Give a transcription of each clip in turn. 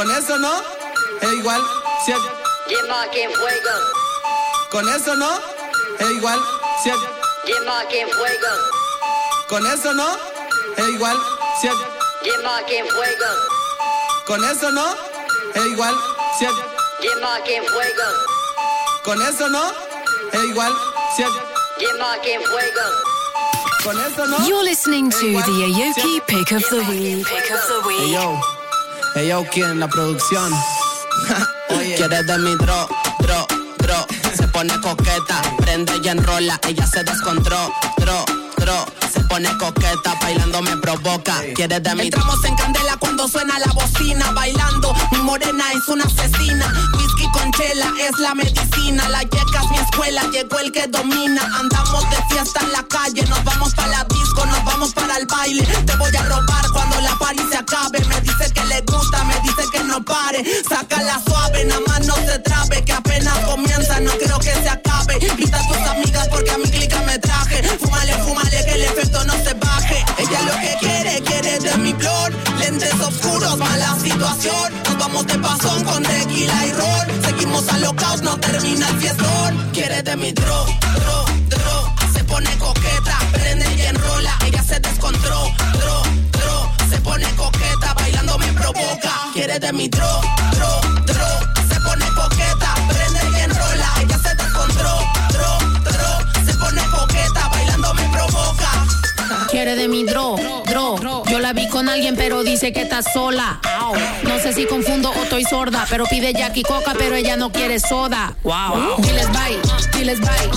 Con eso no, es igual. Si que fuego, con eso no, es igual. Si que fuego, con eso no, es igual. Si que fuego, con eso no, es igual. Si que fuego, con eso no, es igual. Si que fuego, con eso no. You're listening to the Aoki pick of the week. Pick of the Hey week. Hey yo, ¿quién? La producción. Oye. Quieres de mi dro, dro, dro. Se pone coqueta, prende y enrola. Ella se descontró, dro, dro. Se pone coqueta, bailando me provoca. Quieres de mi Entramos en candela cuando suena la bocina, bailando. Mi morena es una asesina. Con chela es la medicina. La yeca es mi escuela, llegó el que domina. Andamos de fiesta en la calle, nos vamos para la disco, nos vamos para el baile. Te voy a robar cuando la party se acabe. Me dice que le gusta, me dice que no pare. Saca la suave, nada más no se trabe. Que apenas comienza, no creo que se acabe. Grita a tus amigas porque a mi clica me traje. Fúmale, fúmale, que el efecto no se baje. Ella lo que quiere, quiere de mi flor. Lentes oscuros, mala situación. Nos vamos de pasón con tequila y ron. Alocados, no termina el fiestón. Quiere de mi dro, dro, dro. Se pone coqueta, prende y enrola. Ella se descontró, dro, dro. Se pone coqueta, bailando me provoca. Quiere de mi dro, dro, dro. Se pone coqueta, prende y enrola. Ella se descontró, dro, dro. Se pone coqueta, bailando me provoca. Quiere de mi dro, dro. Yo la vi con alguien, pero dice que está sola. No sé si confundo o estoy sorda, pero pide Jackie Coca, pero ella no quiere soda. Wow. Diles bye, diles bye.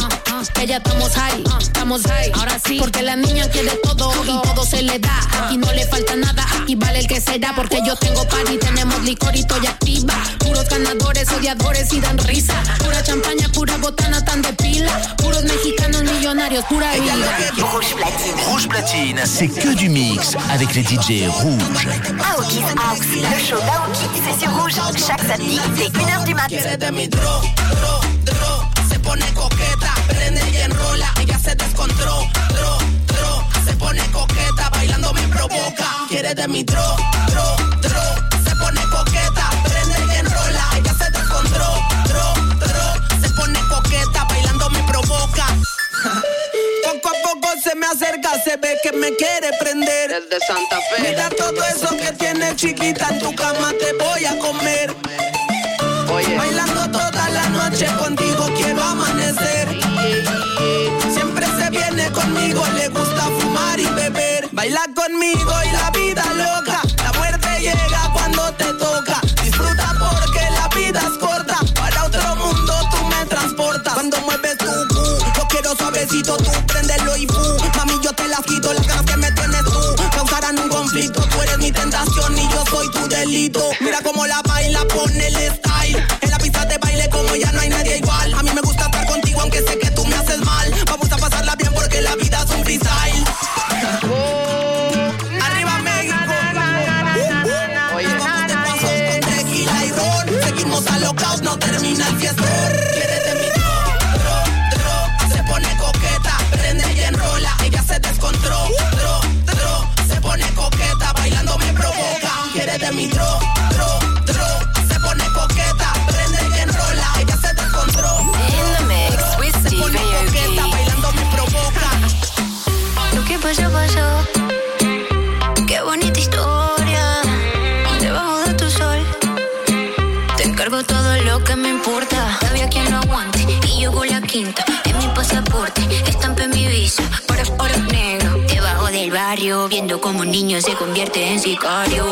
Que ya estamos high, estamos high. Ahora sí, porque la niña quiere todo y todo se le da. Aquí no le falta nada, aquí vale el que será. Porque yo tengo party, tenemos licor y estoy activa. Puros ganadores, odiadores y dan risa. Pura champaña, pura botana, tan de pila. Puros mexicanos millonarios, pura vida. Rouge platine. Rouge Platine, c'est que du mix avec les DJ rouges. Aoki's House. Le show d'Aoki, c'est sur Rouge. Chaque samedi, dès 1h du matin. Se pone coqueta, prende y enrola. Ella se descontró, dro, dro. Se pone coqueta, bailando me provoca. Quiere de mi dro, dro, dro. Se me acerca, se ve que me quiere prender. Desde Santa Fe. Mira todo eso que tienes chiquita, en tu cama te voy a comer. Bailando toda la noche contigo quiero amanecer. Siempre se viene conmigo, le gusta fumar y beber. Baila conmigo y la vida loca. La muerte llega cuando te toca. Disfruta porque la vida es corta. Para otro mundo tú me transportas. Cuando mueves tu cu, yo quiero suavecito, tú soy tu delito. Mira cómo la baila, pone el style. Como un niño se convierte en sicario.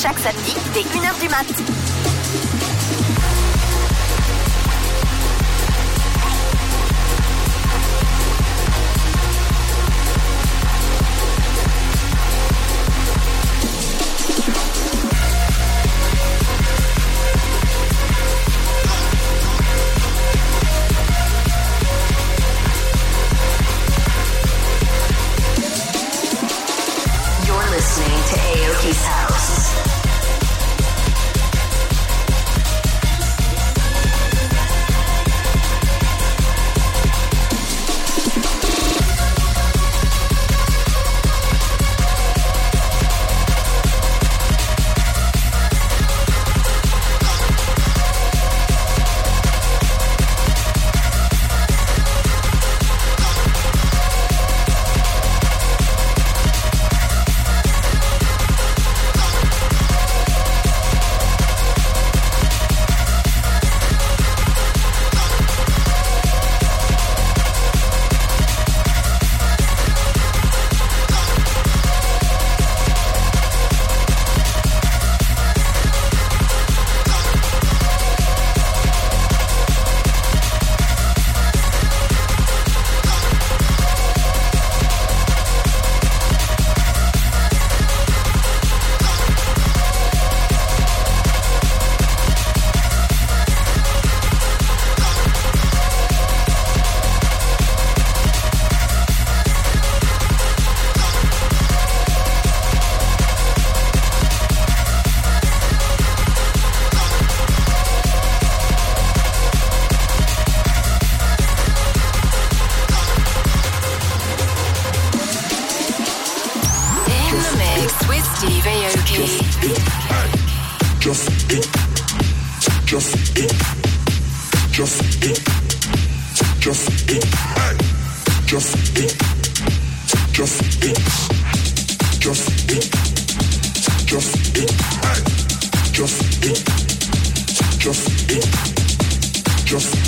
chaque samedi dès 1h du mat. listening to Aoki's House.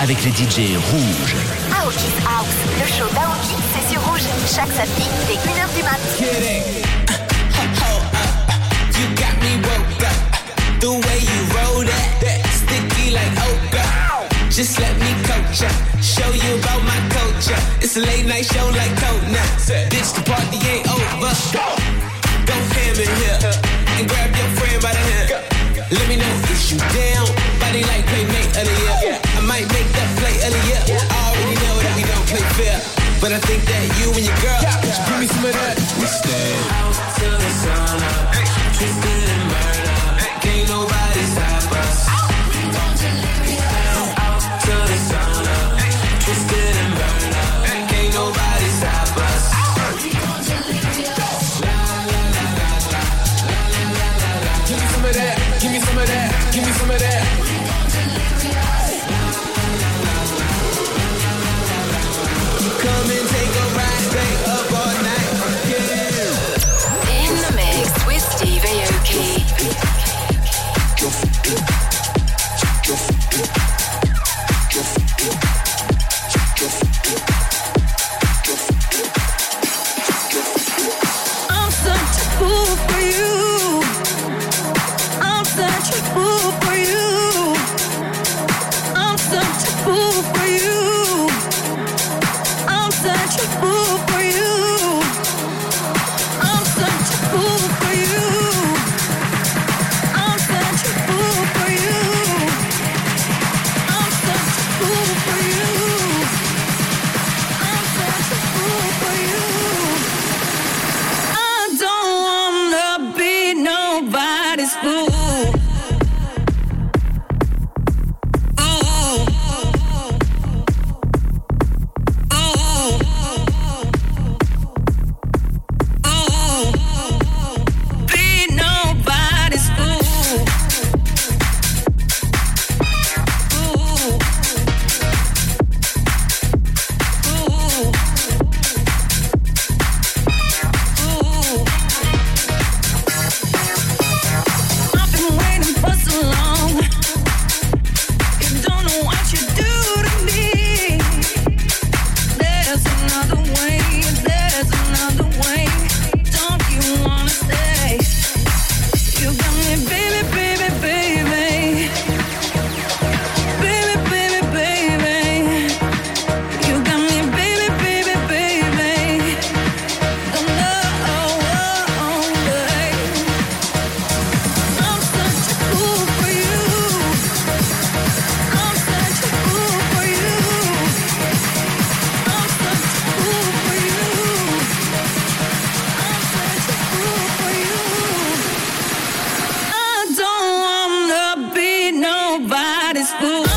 avec les DJ rouges. House, school.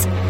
1h